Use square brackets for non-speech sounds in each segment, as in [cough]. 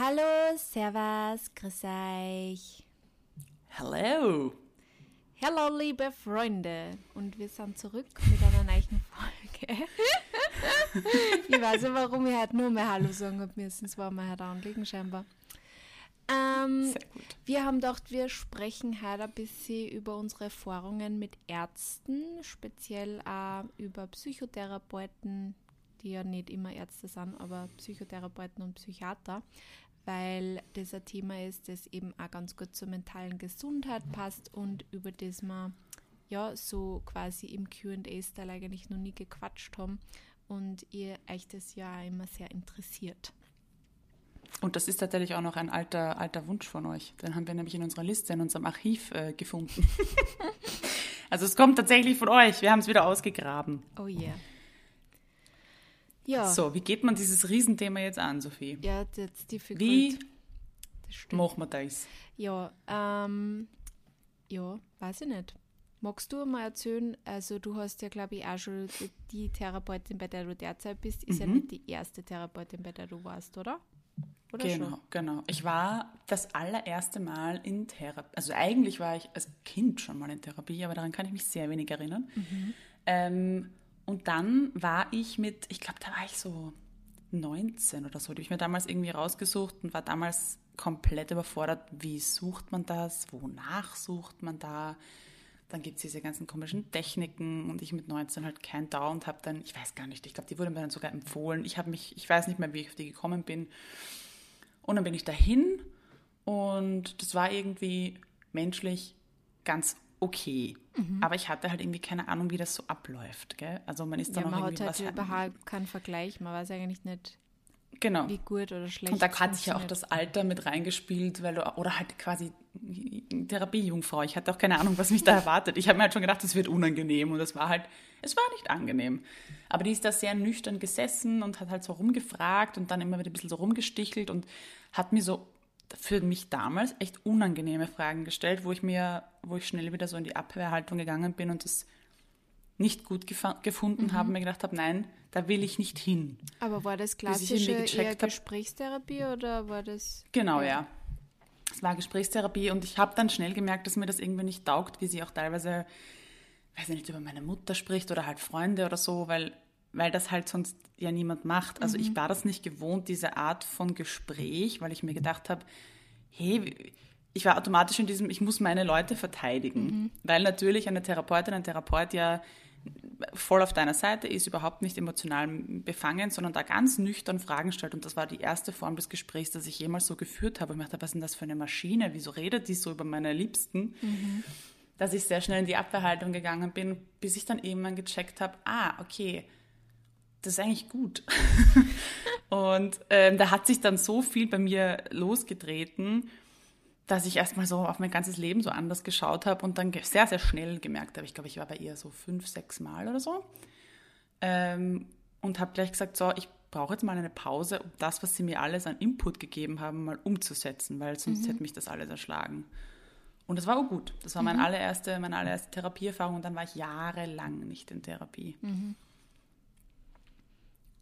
Hallo, Servus, grüß euch. Hello. Hallo, liebe Freunde. Und wir sind zurück mit einer neuen Folge. [laughs] ich weiß nicht, warum ich heute nur mehr Hallo sagen habe müssen. Es war mir heute anliegen, scheinbar. Ähm, Sehr gut. wir haben gedacht, wir sprechen heute ein bisschen über unsere Erfahrungen mit Ärzten, speziell auch über Psychotherapeuten, die ja nicht immer Ärzte sind, aber Psychotherapeuten und Psychiater, weil das ein Thema ist, das eben auch ganz gut zur mentalen Gesundheit passt und über das wir ja so quasi im QA-Style eigentlich noch nie gequatscht haben und ihr euch das ja immer sehr interessiert. Und das ist tatsächlich auch noch ein alter, alter Wunsch von euch. Den haben wir nämlich in unserer Liste, in unserem Archiv äh, gefunden. [laughs] also es kommt tatsächlich von euch. Wir haben es wieder ausgegraben. Oh yeah. Ja, So, wie geht man dieses Riesenthema jetzt an, Sophie? ja that's difficult. Wie machen wir das? Ja, ähm, ja, weiß ich nicht. Magst du mal erzählen, also du hast ja, glaube ich, auch schon die Therapeutin, bei der du derzeit bist, ist ja Mhm. nicht die erste Therapeutin, bei der du warst, oder? Oder Genau, schon? genau. Ich war das allererste Mal in Therapie. Also eigentlich war ich als Kind schon mal in Therapie, aber daran kann ich mich sehr wenig erinnern. Ähm, und dann war ich mit, ich glaube, da war ich so 19 oder so. Die habe ich mir damals irgendwie rausgesucht und war damals komplett überfordert. Wie sucht man das? Wonach sucht man da? Dann gibt es diese ganzen komischen Techniken und ich mit 19 halt kein und habe dann, ich weiß gar nicht, ich glaube, die wurde mir dann sogar empfohlen. Ich habe mich, ich weiß nicht mehr, wie ich auf die gekommen bin. Und dann bin ich dahin und das war irgendwie menschlich ganz okay. Aber ich hatte halt irgendwie keine Ahnung, wie das so abläuft. Gell? Also man ist dann Ja, auch man hat irgendwie halt was überhaupt keinen Vergleich, man weiß eigentlich nicht, Genau. wie gut oder schlecht Und da hat sich ja auch das Alter mit reingespielt, weil du, oder halt quasi Therapiejungfrau. Ich hatte auch keine Ahnung, was mich da [laughs] erwartet. Ich habe mir halt schon gedacht, es wird unangenehm und es war halt, es war nicht angenehm. Aber die ist da sehr nüchtern gesessen und hat halt so rumgefragt und dann immer wieder ein bisschen so rumgestichelt und hat mir so für mich damals echt unangenehme Fragen gestellt, wo ich mir, wo ich schnell wieder so in die Abwehrhaltung gegangen bin und das nicht gut gefunden Mhm. habe mir gedacht habe, nein, da will ich nicht hin. Aber war das klassische eher hab- Gesprächstherapie oder war das... Genau, ja. Es war Gesprächstherapie und ich habe dann schnell gemerkt, dass mir das irgendwie nicht taugt, wie sie auch teilweise, weiß ich nicht, über meine Mutter spricht oder halt Freunde oder so, weil, weil das halt sonst ja niemand macht. Also ich war das nicht gewohnt, diese Art von Gespräch, weil ich mir gedacht habe, hey, ich war automatisch in diesem, ich muss meine Leute verteidigen, weil natürlich eine Therapeutin, ein Therapeut ja voll auf deiner Seite ist, überhaupt nicht emotional befangen, sondern da ganz nüchtern Fragen stellt. Und das war die erste Form des Gesprächs, das ich jemals so geführt habe. Ich dachte, was ist denn das für eine Maschine? Wieso redet die so über meine Liebsten? Dass ich sehr schnell in die Abwehrhaltung gegangen bin, bis ich dann irgendwann gecheckt habe, ah, okay, das ist eigentlich gut. [laughs] und ähm, da hat sich dann so viel bei mir losgetreten, dass ich erstmal so auf mein ganzes Leben so anders geschaut habe und dann sehr, sehr schnell gemerkt habe, ich glaube, ich war bei ihr so fünf, sechs Mal oder so. Ähm, und habe gleich gesagt, so, ich brauche jetzt mal eine Pause, um das, was sie mir alles an Input gegeben haben, mal umzusetzen, weil sonst hätte mich das alles erschlagen. Und das war auch gut. Das war meine allererste, meine allererste Therapieerfahrung und dann war ich jahrelang nicht in Therapie.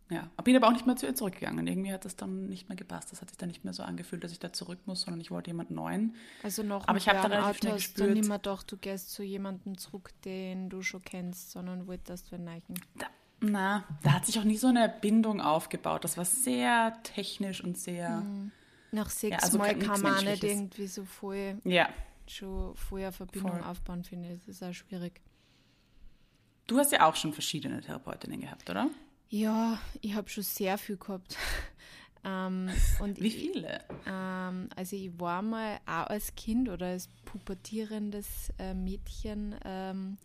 Ja, bin aber auch nicht mehr zu ihr zurückgegangen. Irgendwie hat das dann nicht mehr gepasst. Das hat sich dann nicht mehr so angefühlt, dass ich da zurück muss, sondern ich wollte jemand Neuen. Also noch Aber ich hab da relativ schnell gespürt- nicht mehr gedacht, du gehst zu jemandem zurück, den du schon kennst, sondern wolltest du neichen. Da, na, da hat sich auch nie so eine Bindung aufgebaut. Das war sehr technisch und sehr. Nach sechs also Mal kann man nicht irgendwie so voll, Ja. schon vorher Verbindung Voll. aufbauen, finde ich. Das ist auch schwierig. Du hast ja auch schon verschiedene Therapeutinnen gehabt, oder? Ja, ich habe schon sehr viel gehabt. [laughs] ähm, und Wie ich, viele? ähm, also ich war mal auch als Kind oder als pubertierendes äh, Mädchen ähm,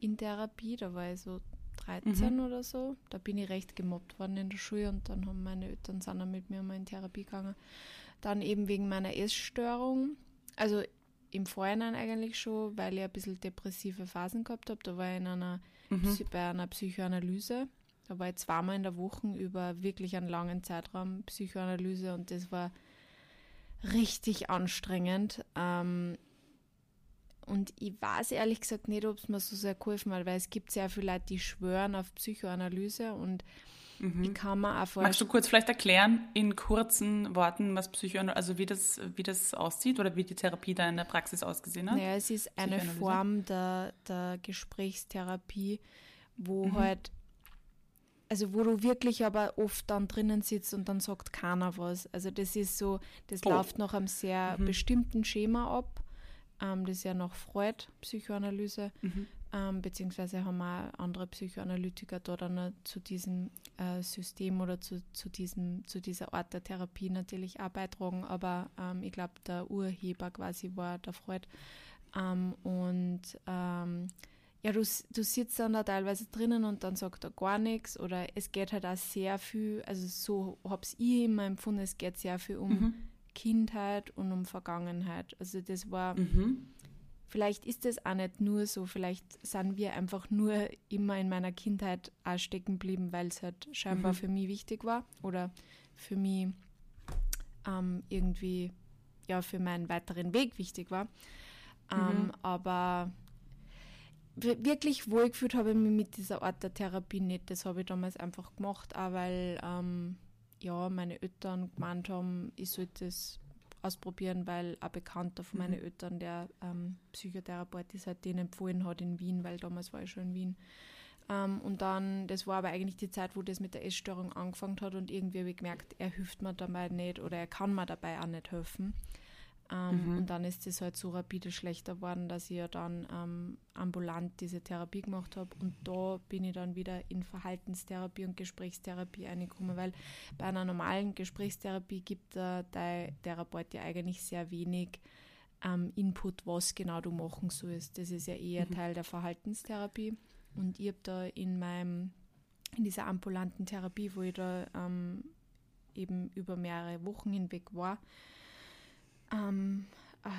in Therapie, da war ich so 13 oder so. Da bin ich recht gemobbt worden in der Schule und dann haben meine Eltern sind dann mit mir mal in Therapie gegangen. Dann eben wegen meiner Essstörung. Also im Vorhinein eigentlich schon, weil ich ein bisschen depressive Phasen gehabt habe. Da war ich in einer, Psy- bei einer Psychoanalyse. Da war ich zweimal in der Woche über wirklich einen langen Zeitraum Psychoanalyse und das war richtig anstrengend. Ähm, und ich weiß ehrlich gesagt nicht, ob es mir so sehr geholfen hat, weil es gibt sehr viele Leute, die schwören auf Psychoanalyse und Mhm. Ich kann mir auch vorstellen. Magst du kurz vielleicht erklären in kurzen Worten, was Psychoanalyse, also wie das, wie das aussieht oder wie die Therapie da in der Praxis ausgesehen hat? Naja, es ist eine Form der, der Gesprächstherapie, wo mhm. halt, also wo du wirklich aber oft dann drinnen sitzt und dann sagt keiner was. Also das ist so, das oh. läuft nach einem sehr mhm. bestimmten Schema ab. Ähm, das ist ja noch Freud, Psychoanalyse. Mhm ähm, beziehungsweise haben auch andere Psychoanalytiker da dann zu diesem äh, System oder zu, zu, diesem, zu dieser Art der Therapie natürlich auch beitragen, aber ähm, ich glaube, der Urheber quasi war der Freud. Ähm, und ähm, ja, du, du sitzt dann da teilweise drinnen und dann sagt er gar nichts oder es geht halt auch sehr viel, also so habe ich immer empfunden, es geht sehr viel um mhm. Kindheit und um Vergangenheit. Also das war mhm vielleicht ist es auch nicht nur so, vielleicht sind wir einfach nur immer in meiner Kindheit auch stecken geblieben, weil es halt scheinbar mhm. für mich wichtig war oder für mich ähm, irgendwie ja für meinen weiteren Weg wichtig war. Ähm, mhm. Aber wirklich wohlgefühlt habe ich mich mit dieser Art der Therapie nicht. Das habe ich damals einfach gemacht, auch weil ähm, ja, meine Eltern gemeint haben, ich sollte das ausprobieren, weil ein Bekannter von meinen mhm. Eltern, der ähm, Psychotherapeut ist, halt den empfohlen hat in Wien, weil damals war ich schon in Wien. Ähm, und dann, das war aber eigentlich die Zeit, wo das mit der Essstörung angefangen hat und irgendwie habe ich gemerkt, er hilft mir dabei nicht oder er kann mir dabei auch nicht helfen. Ähm, mhm. Und dann ist es halt so rapide schlechter geworden, dass ich ja dann ähm, ambulant diese Therapie gemacht habe. Und da bin ich dann wieder in Verhaltenstherapie und Gesprächstherapie reingekommen, weil bei einer normalen Gesprächstherapie gibt der, der Therapeut ja eigentlich sehr wenig ähm, Input, was genau du machen sollst. Das ist ja eher mhm. Teil der Verhaltenstherapie. Und ich habe da in meinem, in dieser ambulanten Therapie, wo ich da ähm, eben über mehrere Wochen hinweg war, ähm,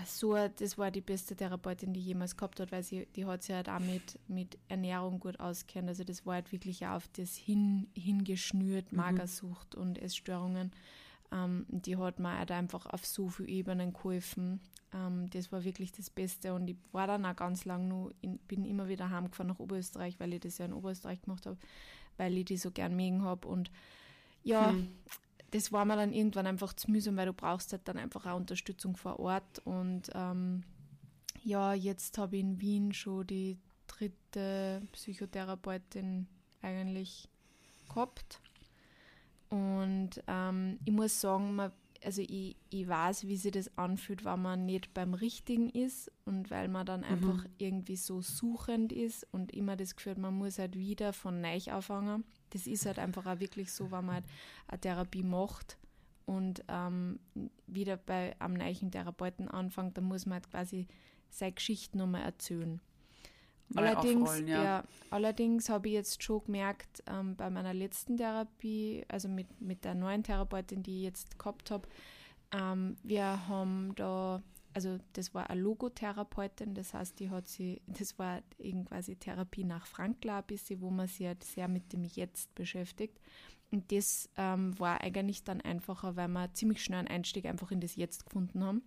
so, das war die beste Therapeutin, die jemals gehabt hat, weil sie, die hat sich halt auch mit, mit Ernährung gut auskennt. Also das war halt wirklich auf das hin, hingeschnürt, mhm. Magersucht und Essstörungen. Ähm, die hat mir halt einfach auf so vielen Ebenen geholfen. Ähm, das war wirklich das Beste und ich war dann auch ganz lang nur, in, bin immer wieder heimgefahren nach Oberösterreich, weil ich das ja in Oberösterreich gemacht habe, weil ich die so gern mögen habe und ja, hm das war mir dann irgendwann einfach zu mühsam, weil du brauchst halt dann einfach auch Unterstützung vor Ort. Und ähm, ja, jetzt habe ich in Wien schon die dritte Psychotherapeutin eigentlich gehabt. Und ähm, ich muss sagen, man, also ich, ich weiß, wie sich das anfühlt, wenn man nicht beim Richtigen ist und weil man dann mhm. einfach irgendwie so suchend ist und immer das Gefühl, man muss halt wieder von neu anfangen das ist halt einfach auch wirklich so, wenn man halt eine Therapie macht und ähm, wieder bei einem neuen Therapeuten anfängt, dann muss man halt quasi seine Geschichte nochmal erzählen. Mal allerdings, ja. ja. allerdings habe ich jetzt schon gemerkt, ähm, bei meiner letzten Therapie, also mit, mit der neuen Therapeutin, die ich jetzt gehabt habe, ähm, wir haben da also das war eine Logotherapeutin, das heißt, die hat sie, [laughs] das war quasi Therapie nach Frankl ein bisschen, wo man sich halt sehr mit dem Jetzt beschäftigt. Und das ähm, war eigentlich dann einfacher, weil wir ziemlich schnell einen Einstieg einfach in das Jetzt gefunden haben.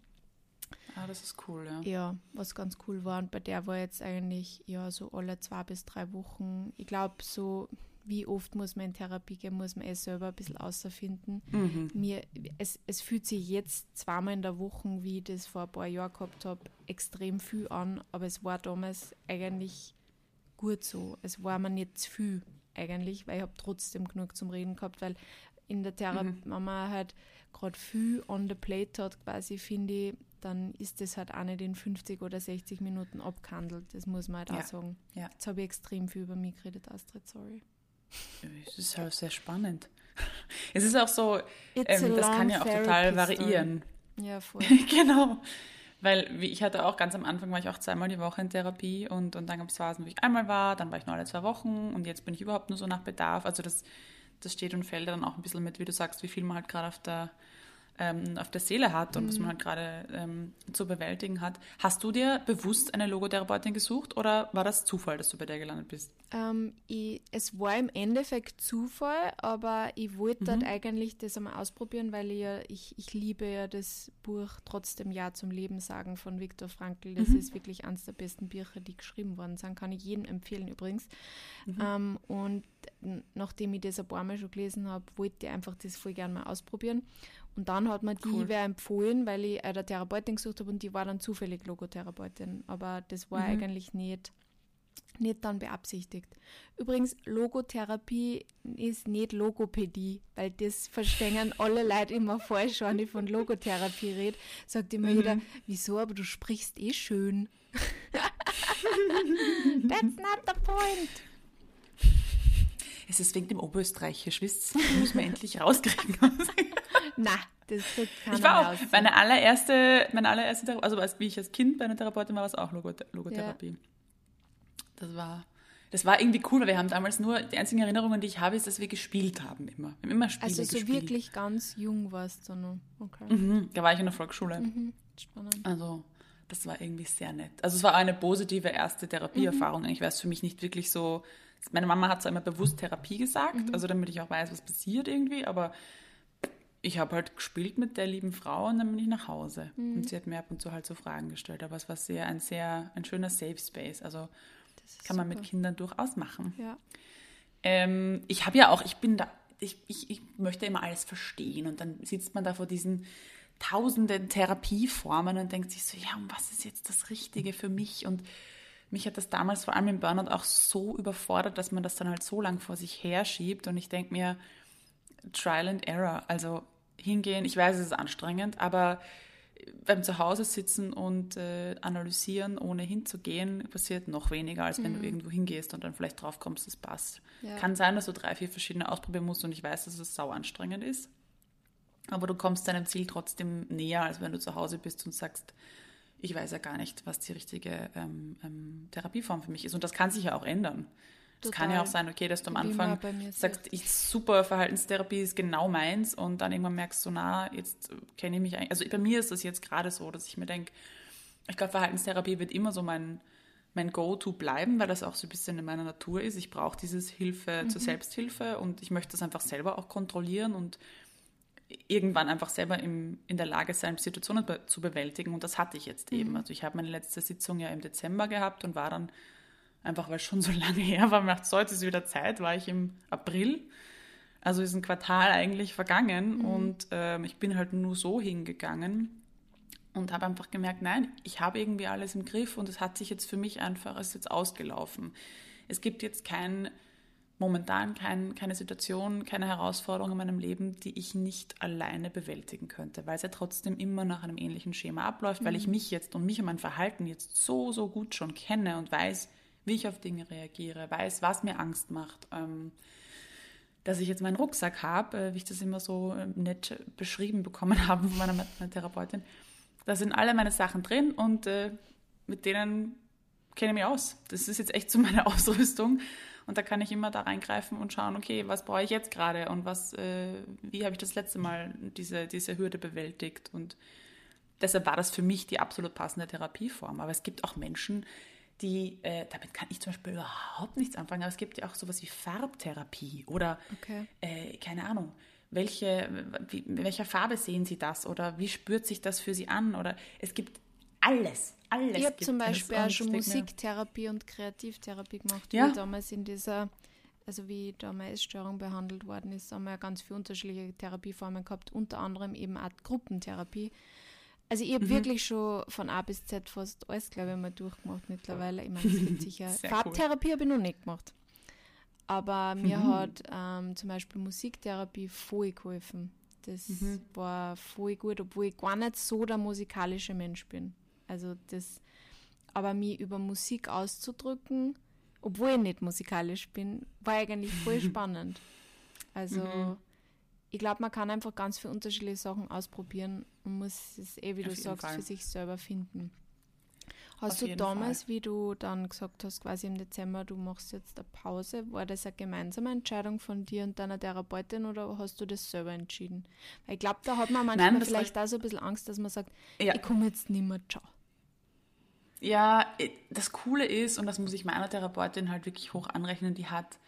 Ah, das ist cool, ja. Ja, was ganz cool war. Und bei der war jetzt eigentlich ja so alle zwei bis drei Wochen, ich glaube so wie oft muss man in Therapie gehen, muss man es selber ein bisschen außerfinden. Mhm. Mir, es, es fühlt sich jetzt zweimal in der Woche, wie ich das vor ein paar Jahren gehabt habe, extrem viel an, aber es war damals eigentlich gut so. Es war mir nicht zu viel eigentlich, weil ich habe trotzdem genug zum Reden gehabt, weil in der Therapie, mhm. wenn man halt gerade viel on the plate hat, quasi, finde ich, dann ist das halt auch nicht in 50 oder 60 Minuten abgehandelt. Das muss man halt ja. auch sagen. Ja. Jetzt habe ich extrem viel über mich geredet, Astrid, sorry. Es ist halt sehr spannend. [laughs] Es ist auch so, ähm, das kann ja auch total variieren. Ja, voll. [laughs] genau. Weil ich hatte auch ganz am Anfang war ich auch zweimal die Woche in Therapie und, und dann gab es Phasen, wo ich einmal war, dann war ich nur alle zwei Wochen und jetzt bin ich überhaupt nur so nach Bedarf. Also das, das steht und fällt dann auch ein bisschen mit, wie du sagst, wie viel man halt gerade auf der ähm, auf der Seele hat und mhm. was man halt gerade ähm, zu bewältigen hat. Hast du dir bewusst eine Logotherapeutin gesucht oder war das Zufall, dass du bei der gelandet bist? Ähm, ich, es war im Endeffekt Zufall, aber ich wollte mhm. dort eigentlich das einmal ausprobieren, weil ich, ja, ich, ich liebe ja das Buch Trotzdem Ja zum Leben sagen von Viktor Frankl. Das mhm. ist wirklich eines der besten Bücher, die geschrieben worden sind. Kann ich jedem empfehlen übrigens. Mhm. Ähm, und nachdem ich das ein paar Mal schon gelesen habe, wollte ich einfach das voll gerne mal ausprobieren. Und dann hat mir die cool. wer empfohlen, weil ich eine Therapeutin gesucht habe und die war dann zufällig Logotherapeutin. Aber das war mhm. eigentlich nicht, nicht dann beabsichtigt. Übrigens, Logotherapie ist nicht Logopädie, weil das verstehen alle Leute immer falsch, wenn ich von Logotherapie rede. Sagt immer mhm. jeder, wieso, aber du sprichst eh schön. [laughs] That's not the point. Es ist wegen dem Oberösterreichisch, wisst ihr? Muss man endlich rauskriegen. [laughs] Na, das kriegt Ich war auch, meine allererste, meine allererste, also als, wie ich als Kind bei einer Therapeutin war, war es auch Logotherapie. Ja. Das war, das war irgendwie cool, weil wir haben damals nur, die einzigen Erinnerungen, die ich habe, ist, dass wir gespielt haben immer. Wir haben immer Spiele Also so gespielt. wirklich ganz jung warst du noch. Okay. Mhm, da war ich in der Volksschule. Mhm, spannend. Also das war irgendwie sehr nett. Also es war eine positive erste Therapieerfahrung. Mhm. Ich weiß für mich nicht wirklich so, meine Mama hat zwar immer bewusst Therapie gesagt, mhm. also damit ich auch weiß, was passiert irgendwie, aber ich habe halt gespielt mit der lieben Frau und dann bin ich nach Hause. Mhm. Und sie hat mir ab und zu halt so Fragen gestellt. Aber es war sehr ein sehr ein schöner Safe Space. Also kann man mit Kindern durchaus machen. Ja. Ähm, ich habe ja auch, ich bin da, ich, ich, ich möchte immer alles verstehen und dann sitzt man da vor diesen tausenden Therapieformen und denkt sich so, ja, und was ist jetzt das Richtige für mich? Und mich hat das damals vor allem im Burnout auch so überfordert, dass man das dann halt so lang vor sich herschiebt. Und ich denke mir, Trial and Error, also hingehen, ich weiß, es ist anstrengend, aber beim Zuhause sitzen und äh, analysieren, ohne hinzugehen, passiert noch weniger, als wenn mhm. du irgendwo hingehst und dann vielleicht drauf kommst, es passt. Ja. Kann sein, dass du drei, vier verschiedene ausprobieren musst und ich weiß, dass es sau anstrengend ist. Aber du kommst deinem Ziel trotzdem näher, als wenn du zu Hause bist und sagst, ich weiß ja gar nicht, was die richtige ähm, ähm, Therapieform für mich ist. Und das kann sich ja auch ändern. Es kann ja auch sein, okay, dass du am Anfang sagst, ich super Verhaltenstherapie ist genau meins und dann irgendwann merkst du, na, jetzt kenne ich mich eigentlich. Also bei mir ist das jetzt gerade so, dass ich mir denke, ich glaube, Verhaltenstherapie wird immer so mein, mein Go-To bleiben, weil das auch so ein bisschen in meiner Natur ist. Ich brauche dieses Hilfe mhm. zur Selbsthilfe und ich möchte das einfach selber auch kontrollieren und irgendwann einfach selber im, in der Lage sein, Situationen be zu bewältigen. Und das hatte ich jetzt eben. Mhm. Also ich habe meine letzte Sitzung ja im Dezember gehabt und war dann, einfach weil es schon so [laughs] lange her war, macht so, jetzt ist wieder Zeit, war ich im April. Also ist ein Quartal eigentlich vergangen mhm. und äh, ich bin halt nur so hingegangen und habe einfach gemerkt, nein, ich habe irgendwie alles im Griff und es hat sich jetzt für mich einfach, es ist jetzt ausgelaufen. Es gibt jetzt kein momentan kein, keine Situation, keine Herausforderung in meinem Leben, die ich nicht alleine bewältigen könnte, weil es ja trotzdem immer nach einem ähnlichen Schema abläuft, mhm. weil ich mhm. mich jetzt und mich und mein Verhalten jetzt so, so gut schon kenne und weiß, wie ich auf Dinge reagiere, weiß, was mir Angst macht. Ähm, dass ich jetzt meinen Rucksack habe, äh, wie ich das immer so äh, nett beschrieben bekommen [laughs] habe von meiner, meiner Therapeutin. Da sind alle meine Sachen drin und äh, mit denen kenne ich mich aus. Das ist jetzt echt so meine [laughs] Ausrüstung. Und da kann ich immer da reingreifen und schauen, okay, was brauche ich jetzt gerade und was, äh, wie habe ich das letzte Mal diese, diese Hürde bewältigt. Und deshalb war das für mich die absolut passende Therapieform. Aber es gibt auch Menschen, die, äh, damit kann ich zum Beispiel überhaupt nichts anfangen, aber es gibt ja auch sowas wie Farbtherapie oder, okay. äh, keine Ahnung, welche, wie, in welcher Farbe sehen Sie das oder wie spürt sich das für Sie an oder es gibt alles, alles. Ich habe zum Beispiel auch schon Musiktherapie und Kreativtherapie gemacht, ja. wie damals in dieser, also wie da meine Essstörung behandelt worden ist, haben wir ja ganz viele unterschiedliche Therapieformen gehabt, unter anderem eben auch Gruppentherapie. Also ich habe mhm. wirklich schon von A bis Z fast alles, glaube ich, mal durchgemacht mittlerweile. Ich meine, es gibt sicher. Farbtherapie cool. habe ich noch nicht gemacht. Aber mir mhm. hat ähm, zum Beispiel Musiktherapie voll geholfen. Das mhm. war voll gut, obwohl ich gar nicht so der musikalische Mensch bin. Also das, aber mich über Musik auszudrücken, obwohl ich nicht musikalisch bin, war eigentlich voll [laughs] spannend. Also mhm. ich glaube, man kann einfach ganz viele unterschiedliche Sachen ausprobieren und muss es eh, wie du sagst, Fall. für sich selber finden. Hast Auf du damals, Fall. wie du dann gesagt hast, quasi im Dezember, du machst jetzt eine Pause, war das eine gemeinsame Entscheidung von dir und deiner Therapeutin oder hast du das selber entschieden? Weil ich glaube, da hat man manchmal Nein, vielleicht auch so ein bisschen Angst, dass man sagt, ja. ich komme jetzt nicht mehr, ciao. Ja, das Coole ist, und das muss ich meiner Therapeutin halt wirklich hoch anrechnen, die hat,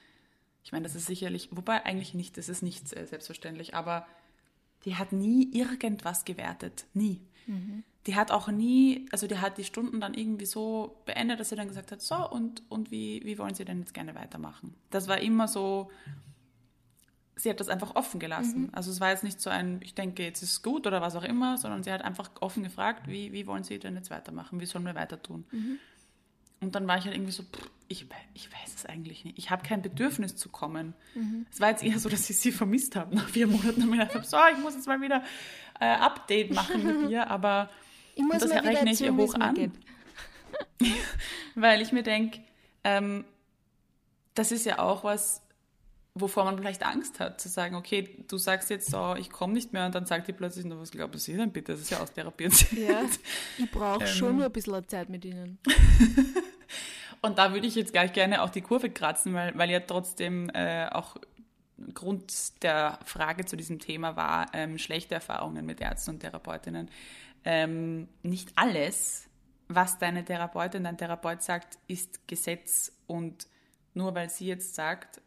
ich meine, das ist sicherlich, wobei eigentlich nicht, das ist nicht selbstverständlich, aber die hat nie irgendwas gewertet. Nie. Mhm. die hat auch nie, also die hat die Stunden dann irgendwie so beendet, dass sie dann gesagt hat, so, und, und wie, wie wollen Sie denn jetzt gerne weitermachen? Das war immer so, sie hat das einfach offen gelassen. Mhm. Also es war jetzt nicht so ein, ich denke, jetzt ist es gut oder was auch immer, sondern sie hat einfach offen gefragt, wie, wie wollen Sie denn jetzt weitermachen? Wie sollen wir weiter tun? Mhm. Und dann war ich halt irgendwie so, pff, ich, ich weiß es eigentlich nicht. Ich habe kein Bedürfnis zu kommen. Mhm. Es war jetzt eher so, dass ich sie vermisst habe nach vier Monaten und mir gedacht habe, so, ich muss jetzt mal wieder äh, Update machen mit ihr, aber ich muss das rechne ich ihr hoch an. [laughs] Weil ich mir denke, ähm, das ist ja auch was, wovor man vielleicht Angst hat, zu sagen, okay, du sagst jetzt so, ich komme nicht mehr und dann sagt die plötzlich, no, was glauben Sie denn bitte, das ist ja austherapiert. Ja, [laughs] ich brauche ähm, schon nur ein bisschen Zeit mit Ihnen. [laughs] und da würde ich jetzt gleich gerne auch die Kurve kratzen, weil, weil ja trotzdem äh, auch Grund der Frage zu diesem Thema war ähm, schlechte Erfahrungen mit Ärzten und Therapeutinnen ähm, nicht alles, was deine Therapeutin, dein Therapeut sagt, ist Gesetz und nur weil sie jetzt sagt,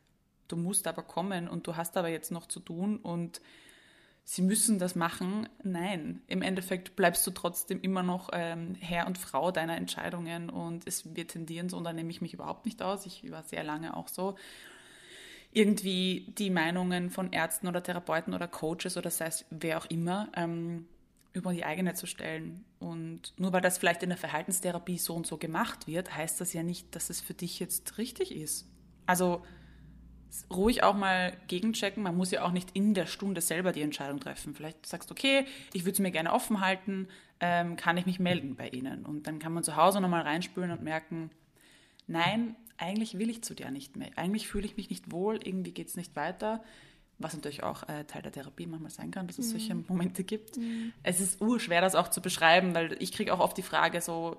du musst aber kommen und du hast aber jetzt noch zu tun und sie müssen das machen. Nein, im Endeffekt bleibst du trotzdem immer noch ähm, Herr und Frau deiner Entscheidungen und es wird tendieren so, und da nehme ich mich überhaupt nicht aus. Ich war sehr lange auch so. Irgendwie die Meinungen von Ärzten oder Therapeuten oder Coaches oder sei es wer auch immer ähm, über die eigene zu stellen. Und nur weil das vielleicht in der Verhaltenstherapie so und so gemacht wird, heißt das ja nicht, dass es für dich jetzt richtig ist. Also ruhig auch mal gegenchecken. Man muss ja auch nicht in der Stunde selber die Entscheidung treffen. Vielleicht sagst du, okay, ich würde es mir gerne offen halten, ähm, kann ich mich melden bei Ihnen? Und dann kann man zu Hause nochmal reinspülen und merken, nein, eigentlich will ich zu dir nicht mehr. Eigentlich fühle ich mich nicht wohl, irgendwie geht es nicht weiter was natürlich auch äh, Teil der Therapie manchmal sein kann, dass es mhm. solche Momente gibt. Mhm. Es ist urschwer, das auch zu beschreiben, weil ich kriege auch oft die Frage so,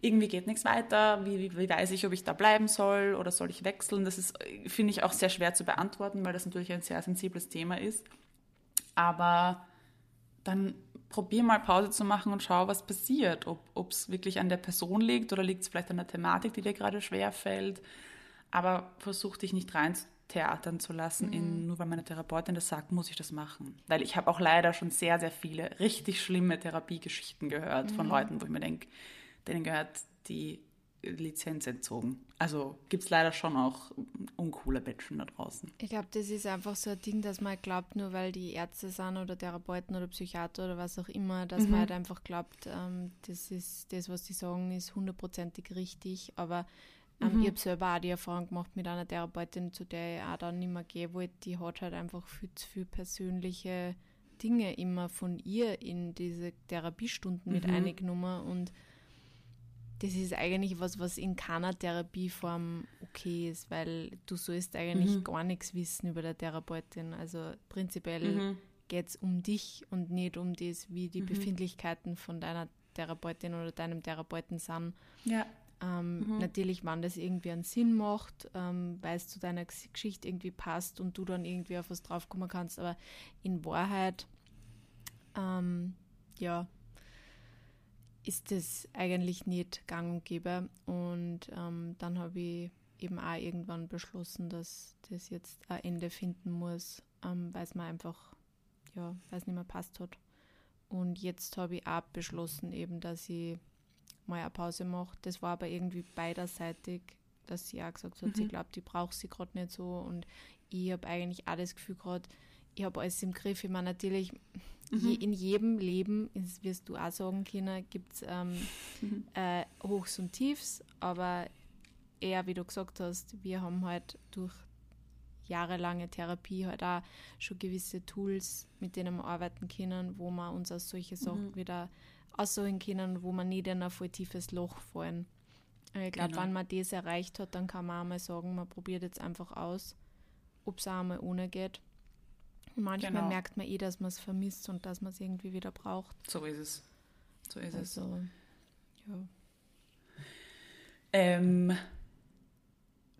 irgendwie geht nichts weiter, wie, wie, wie, weiß ich, ob ich da bleiben soll oder soll ich wechseln? Das ist, finde ich, auch sehr schwer zu beantworten, weil das natürlich ein sehr sensibles Thema ist. Aber dann probier mal Pause zu machen und schau, was passiert. Ob es wirklich an der Person liegt oder liegt es vielleicht an der Thematik, die dir gerade schwer fällt. Aber versuch dich nicht rein theatern zu lassen, mhm. in, nur weil meine Therapeutin das sagt, muss ich das machen. Weil ich habe auch leider schon sehr, sehr viele richtig schlimme Therapiegeschichten gehört mhm. von Leuten, wo ich mir denke, denen gehört die Lizenz entzogen. Also gibt es leider schon auch uncoole Menschen da draußen. Ich glaube, das ist einfach so ein Ding, dass man glaubt, nur weil die Ärzte sind oder Therapeuten oder Psychiater oder was auch immer, dass mhm. man halt einfach glaubt, ähm, das ist das, was sie sagen, ist hundertprozentig richtig. Aber ähm, mhm. Ich habe selber auch die Erfahrung gemacht mit einer Therapeutin, zu der ich auch dann nicht mehr gehen wollte. Die hat halt einfach viel zu viele persönliche Dinge immer von ihr in diese Therapiestunden mhm. mit eingenommen und das ist eigentlich was, was in keiner Therapieform okay ist, weil du sollst eigentlich mhm. gar nichts wissen über der Therapeutin. Also prinzipiell mhm. geht es um dich und nicht um das, wie die mhm. Befindlichkeiten von deiner Therapeutin oder deinem Therapeuten sind. Ja. Ähm, mhm. Natürlich, wann das irgendwie einen Sinn macht, ähm, weil es zu deiner Geschichte irgendwie passt und du dann irgendwie auf was draufkommen kannst. Aber in Wahrheit, ähm, ja, ist das eigentlich nicht gang und gäbe. Und ähm, dann habe ich eben auch irgendwann beschlossen, dass das jetzt ein Ende finden muss, ähm, weil es mir einfach, ja, weil es nicht mehr passt hat. Und jetzt habe ich auch beschlossen, eben, dass ich mal eine Pause macht. Das war aber irgendwie beiderseitig, dass sie auch gesagt hat, mhm. sie glaubt, ich brauche sie gerade nicht so. Und ich habe eigentlich auch das Gefühl gerade, ich habe alles im Griff. Ich meine, natürlich. Je, in jedem Leben, das wirst du auch sagen können, gibt es ähm, mhm. [laughs] äh, Hochs und Tiefs, aber eher, wie du gesagt hast, wir haben halt durch jahrelange Therapie halt auch schon gewisse Tools, mit denen wir arbeiten können, wo wir uns aus solche Sachen mhm. wieder aussuchen können, wo man nicht in ein voll tiefes Loch fallen. Ich glaube, genau. wenn man das erreicht hat, dann kann man auch mal sagen, man probiert jetzt einfach aus, ob es auch mal ohne geht. Und manchmal genau. merkt man eh, dass man es vermisst und dass man es irgendwie wieder braucht. So ist es. So ist also, es. Ja. Ähm,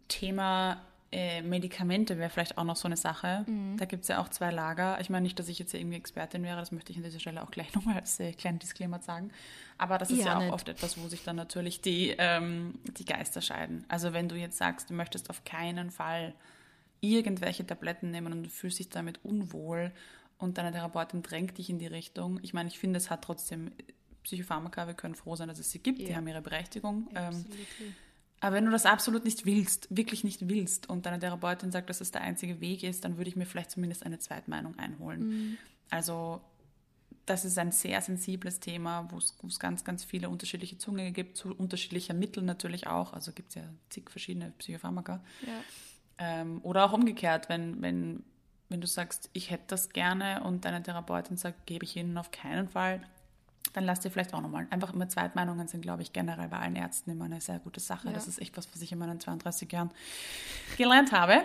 Thema äh, Medikamente wäre vielleicht auch noch so eine Sache. Mhm. Da gibt es ja auch zwei Lager. Ich meine nicht, dass ich jetzt irgendwie Expertin wäre, das möchte ich an dieser Stelle auch gleich [laughs] nochmal als äh, kleinen Disclaimer sagen. Aber das ist ja, ja auch nicht. oft etwas, wo sich dann natürlich die, ähm, die Geister scheiden. Also wenn du jetzt sagst, du möchtest auf keinen Fall irgendwelche Tabletten nehmen und du fühlst dich damit unwohl und deine Therapeutin drängt dich in die Richtung. Ich meine, ich finde, es hat trotzdem Psychopharmaka, wir können froh sein, dass es sie gibt, Ja. die haben ihre Berechtigung. Ähm, aber wenn du das absolut nicht willst, wirklich nicht willst und deine Therapeutin sagt, dass es der einzige Weg ist, dann würde ich mir vielleicht zumindest eine Zweitmeinung einholen. Also das ist ein sehr sensibles Thema, wo es ganz, ganz viele unterschiedliche Zugänge gibt, zu unterschiedlicher Mittel natürlich auch. Also gibt es ja zig verschiedene Psychopharmaka. Ja. Ähm, oder auch umgekehrt, wenn, wenn, wenn du sagst, ich hätte das gerne und deine Therapeutin sagt, gebe ich ihnen auf keinen Fall, dann lass dir vielleicht auch nochmal. Einfach immer Zweitmeinungen sind, glaube ich, generell bei allen Ärzten immer eine sehr gute Sache. Ja. Das ist echt was, was ich in meinen 32 Jahren gelernt habe,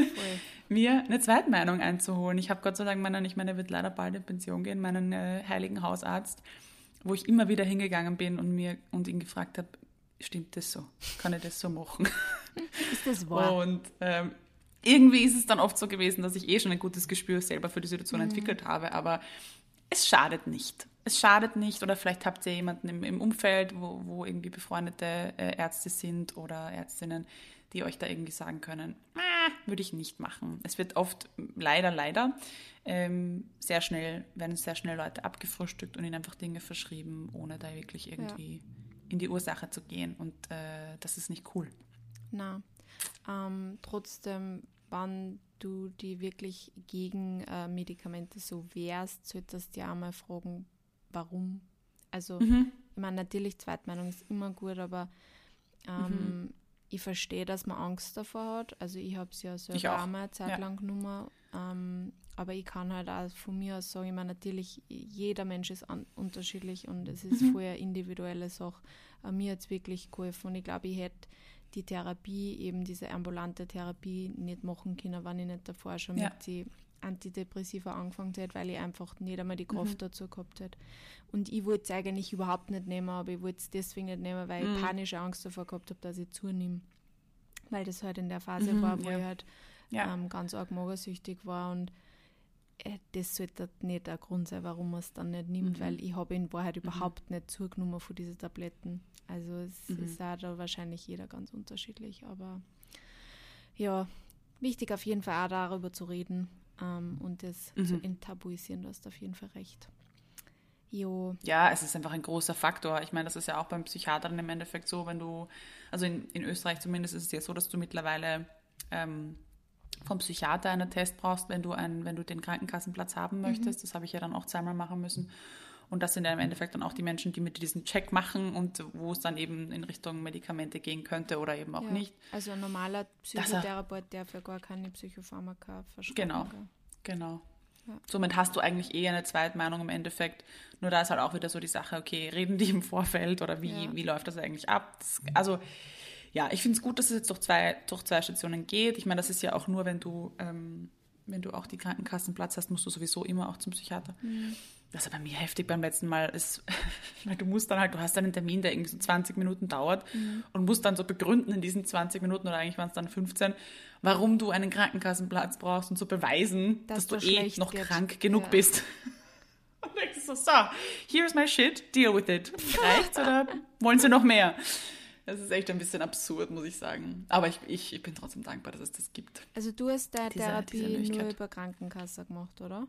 [laughs] mir eine Zweitmeinung einzuholen. Ich habe Gott sei Dank meinen, ich meine, er wird leider bald in Pension gehen, meinen äh, heiligen Hausarzt, wo ich immer wieder hingegangen bin und mir und ihn gefragt habe, stimmt das so? Kann ich das so machen? Ist das wahr? Und ähm, irgendwie ist es dann oft so gewesen, dass ich eh schon ein gutes Gespür selber für die Situation entwickelt habe, aber es schadet nicht. Es schadet nicht oder vielleicht habt ihr jemanden im, im Umfeld, wo, wo irgendwie befreundete äh, Ärzte sind oder Ärztinnen, die euch da irgendwie sagen können, "Ah, würde ich nicht machen. Es wird oft, leider, leider, ähm, sehr schnell, werden sehr schnell Leute abgefrühstückt und ihnen einfach Dinge verschrieben, ohne da wirklich irgendwie in die Ursache zu gehen. Und äh, das ist nicht cool. Na, ähm, trotzdem, wenn du die wirklich gegen äh, Medikamente so wehrst, solltest du ja auch mal fragen, warum. Also, Mhm. ich meine, natürlich, Zweitmeinung ist immer gut, aber ähm, Mhm. ich verstehe, dass man Angst davor hat. Also, ich habe es ja selber Ich auch, auch mal eine Zeit ja. lang genommen. Ähm, aber ich kann halt auch von mir aus sagen, ich meine, natürlich, jeder Mensch ist unterschiedlich und es ist Mhm. eine individuelle Sache. Aber mir hat es wirklich geholfen und ich glaube, ich hätte die Therapie, eben diese ambulante Therapie, nicht machen können, wenn ich nicht davor schon Ja. mit die Antidepressiva angefangen hätte, weil ich einfach nicht einmal die Kraft Mhm. dazu gehabt hätte. Und ich wollte es eigentlich überhaupt nicht nehmen, aber ich wollte es deswegen nicht nehmen, weil Mhm. ich panische Angst davor gehabt habe, dass ich zunehme. Weil das halt in der Phase Mhm, war, wo ja. ich halt Ja. ähm, ganz arg magersüchtig war und das sollte nicht der Grund sein, warum man es dann nicht nimmt, Mhm. weil ich habe in Wahrheit überhaupt nicht zugenommen von diesen Tabletten. Also es Mhm. ist auch da wahrscheinlich jeder ganz unterschiedlich, aber ja, wichtig auf jeden Fall auch darüber zu reden ähm, und das zu Mhm. enttabuisieren, du hast auf jeden Fall recht. Jo, Ja, es ist einfach ein großer Faktor. Ich meine, das ist ja auch beim Psychiatern im Endeffekt so, wenn du, also in, in Österreich zumindest ist es ja so, dass du mittlerweile ähm, vom Psychiater einen Test brauchst, wenn du, ein, wenn du den Krankenkassenplatz haben möchtest. Das habe ich ja dann auch zweimal machen müssen. Und das sind ja im Endeffekt dann auch die Menschen, die mit diesen Check machen und wo es dann eben in Richtung Medikamente gehen könnte oder eben auch ja. nicht. Also ein normaler er- Psychotherapeut darf ja gar keine Psychopharmaka verschreiben. Genau. gell? Genau. Ja. Somit hast du eigentlich eh eine Zweitmeinung im Endeffekt. Nur da ist halt auch wieder so die Sache, okay, reden die im Vorfeld oder wie, Ja. wie läuft das eigentlich ab? Das, also ja, ich finde es gut, dass es jetzt durch zwei, durch zwei Stationen geht. Ich meine, das ist ja auch nur, wenn du, ähm, wenn du auch die Krankenkassenplatz hast, musst du sowieso immer auch zum Psychiater. Mhm. Was aber bei mir heftig beim letzten Mal ist, [laughs] weil du musst dann halt, du hast einen Termin, der irgendwie so 20 Minuten dauert Mhm. und musst dann so begründen in diesen 20 Minuten oder eigentlich waren es dann 15, warum du einen Krankenkassenplatz brauchst und so beweisen, Dass dass, du eh noch geht. krank genug Ja. bist. [laughs] Und denkst du so, so, here's my shit, deal with it. [laughs] Reicht's oder wollen sie noch mehr? Das ist echt ein bisschen absurd, muss ich sagen. Aber ich, ich, ich bin trotzdem dankbar, dass es das gibt. Also du hast deine Diese- Therapie diese nur über Krankenkasse gemacht, oder?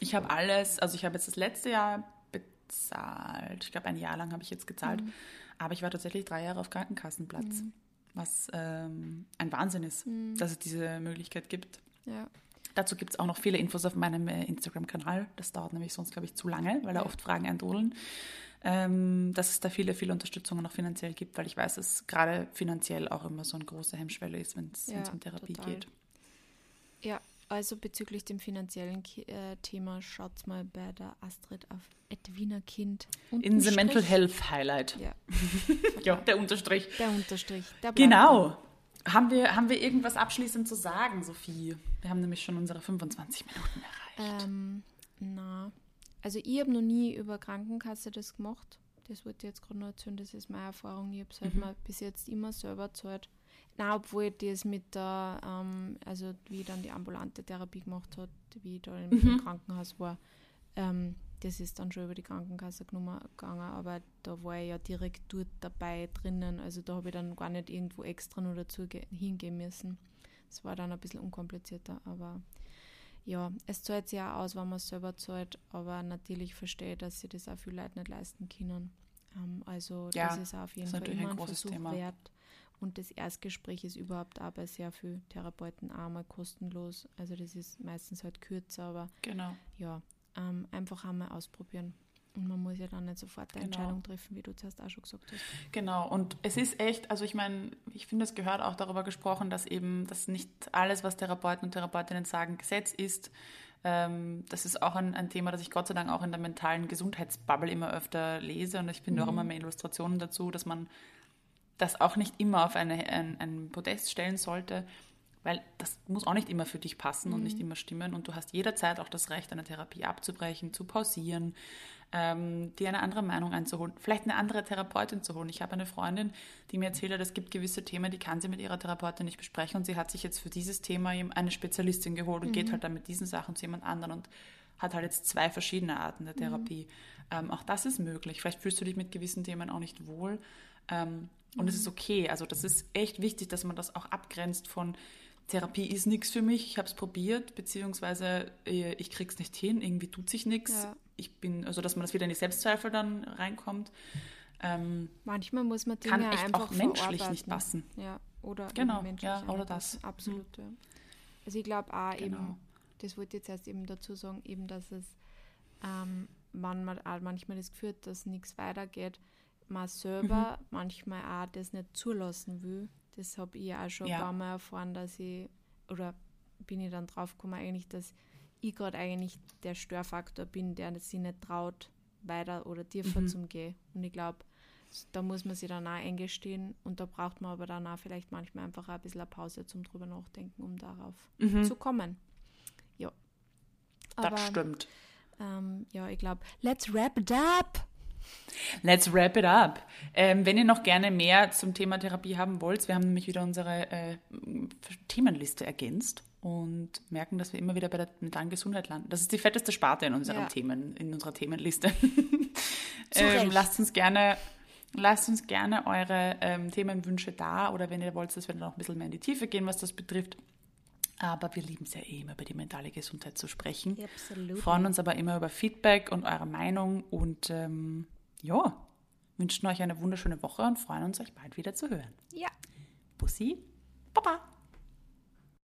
Ich habe alles, also ich habe jetzt das letzte Jahr bezahlt. Ich glaube, ein Jahr lang habe ich jetzt gezahlt. Mhm. Aber ich war tatsächlich drei Jahre auf Krankenkassenplatz. Was ähm, ein Wahnsinn ist, Mhm. dass es diese Möglichkeit gibt. Ja. Dazu gibt es auch noch viele Infos auf meinem äh, Instagram-Kanal. Das dauert nämlich sonst, glaube ich, zu lange, weil da oft Fragen eintrudeln. Ähm, dass es da viele, viele Unterstützungen noch finanziell gibt, weil ich weiß, dass gerade finanziell auch immer so eine große Hemmschwelle ist, wenn es Ja, um Therapie total. geht. Ja, also bezüglich dem finanziellen äh, Thema schaut mal bei der Astrid auf Edwina Kind. In the Mental Unterstrich. Health Highlight. Ja, [laughs] Ja, der Unterstrich. der Unterstrich. Der Genau. Haben wir, haben wir irgendwas abschließend zu sagen, Sophie? Wir haben nämlich schon unsere 25 Minuten erreicht. Ähm, na, also ich habe noch nie über Krankenkasse das gemacht. Das wollte ich jetzt gerade noch erzählen, das ist meine Erfahrung. Ich habe es halt Mhm. mal bis jetzt immer selber gezahlt. Na, obwohl ich das mit der, ähm, also wie ich dann die ambulante Therapie gemacht hat, wie ich da im Mhm. Krankenhaus war, ähm, das ist dann schon über die Krankenkasse genommen, gegangen, aber da war ich ja direkt dort dabei drinnen, also da habe ich dann gar nicht irgendwo extra nur dazu ge- hingehen müssen. Das war dann ein bisschen unkomplizierter, aber ja, es zahlt sich auch aus, wenn man es selber zahlt, aber natürlich verstehe, dass sie das auch viele Leute nicht leisten können. Ähm, also Ja, das ist auf jeden Fall immer ein ein großes Versuch Thema. wert. Und das Erstgespräch ist überhaupt auch bei sehr vielen Therapeuten auch mal kostenlos. Also das ist meistens halt kürzer, aber Genau. ja, ähm, einfach einmal ausprobieren. Und man muss ja dann nicht sofort eine Genau. Entscheidung treffen, wie du zuerst auch schon gesagt hast. Genau, und es ist echt, also ich meine, ich finde, es gehört auch darüber gesprochen, dass eben, dass nicht alles, was Therapeuten und Therapeutinnen sagen, Gesetz ist. Ähm, das ist auch ein, ein Thema, das ich Gott sei Dank auch in der mentalen Gesundheitsbubble immer öfter lese und ich finde auch immer mehr Illustrationen dazu, dass man das auch nicht immer auf eine, ein, ein Podest stellen sollte, weil das muss auch nicht immer für dich passen und nicht immer stimmen und du hast jederzeit auch das Recht, eine Therapie abzubrechen, zu pausieren, ähm, dir eine andere Meinung einzuholen, vielleicht eine andere Therapeutin zu holen. Ich habe eine Freundin, die mir erzählt hat, es gibt gewisse Themen, die kann sie mit ihrer Therapeutin nicht besprechen und sie hat sich jetzt für dieses Thema eben eine Spezialistin geholt und geht halt dann mit diesen Sachen zu jemand anderen und hat halt jetzt zwei verschiedene Arten der Therapie. Ähm, auch das ist möglich. Vielleicht fühlst du dich mit gewissen Themen auch nicht wohl. Ähm, und es ist okay. Also das ist echt wichtig, dass man das auch abgrenzt von Therapie ist nichts für mich, ich habe es probiert, beziehungsweise äh, ich krieg's nicht hin, irgendwie tut sich nichts. Ja. Ich bin, also dass man das wieder in die Selbstzweifel dann reinkommt, ähm, Manchmal muss man Dinge kann echt einfach auch menschlich nicht passen. Ja, oder Genau, ja, oder das. passen. Absolut, ja. Also ich glaube auch Genau. eben, das wollte ich jetzt erst eben dazu sagen, eben, dass es ähm, man mal auch manchmal das Gefühl hat, dass nichts weitergeht, man selber Mhm. manchmal auch das nicht zulassen will. Das habe ich auch schon Ja. ein paar Mal erfahren, dass ich, oder bin ich dann drauf gekommen, eigentlich, dass ich gerade eigentlich der Störfaktor bin, der sich nicht traut, weiter oder tiefer Mhm. zum Gehen. Und ich glaube, da muss man sich dann auch eingestehen und da braucht man aber dann auch vielleicht manchmal einfach ein bisschen eine Pause zum drüber nachdenken, um darauf zu kommen. Ja. Aber das stimmt. ähm, ja, ich glaube, let's wrap it up. Let's wrap it up. Ähm, wenn ihr noch gerne mehr zum Thema Therapie haben wollt, wir haben nämlich wieder unsere äh, Themenliste ergänzt und merken, dass wir immer wieder bei der mentalen Gesundheit landen. Das ist die fetteste Sparte in unseren Ja. Themen, in unserer Themenliste. [laughs] Ähm, lasst uns gerne, lasst uns gerne eure ähm, Themenwünsche da oder wenn ihr wollt, dass wir noch ein bisschen mehr in die Tiefe gehen, was das betrifft. Aber wir lieben es ja eh immer, über die mentale Gesundheit zu sprechen. Absolut. Freuen uns aber immer über Feedback und eure Meinung und ähm, ja, wünschen euch eine wunderschöne Woche und freuen uns, euch bald wieder zu hören. Ja. Bussi, Baba.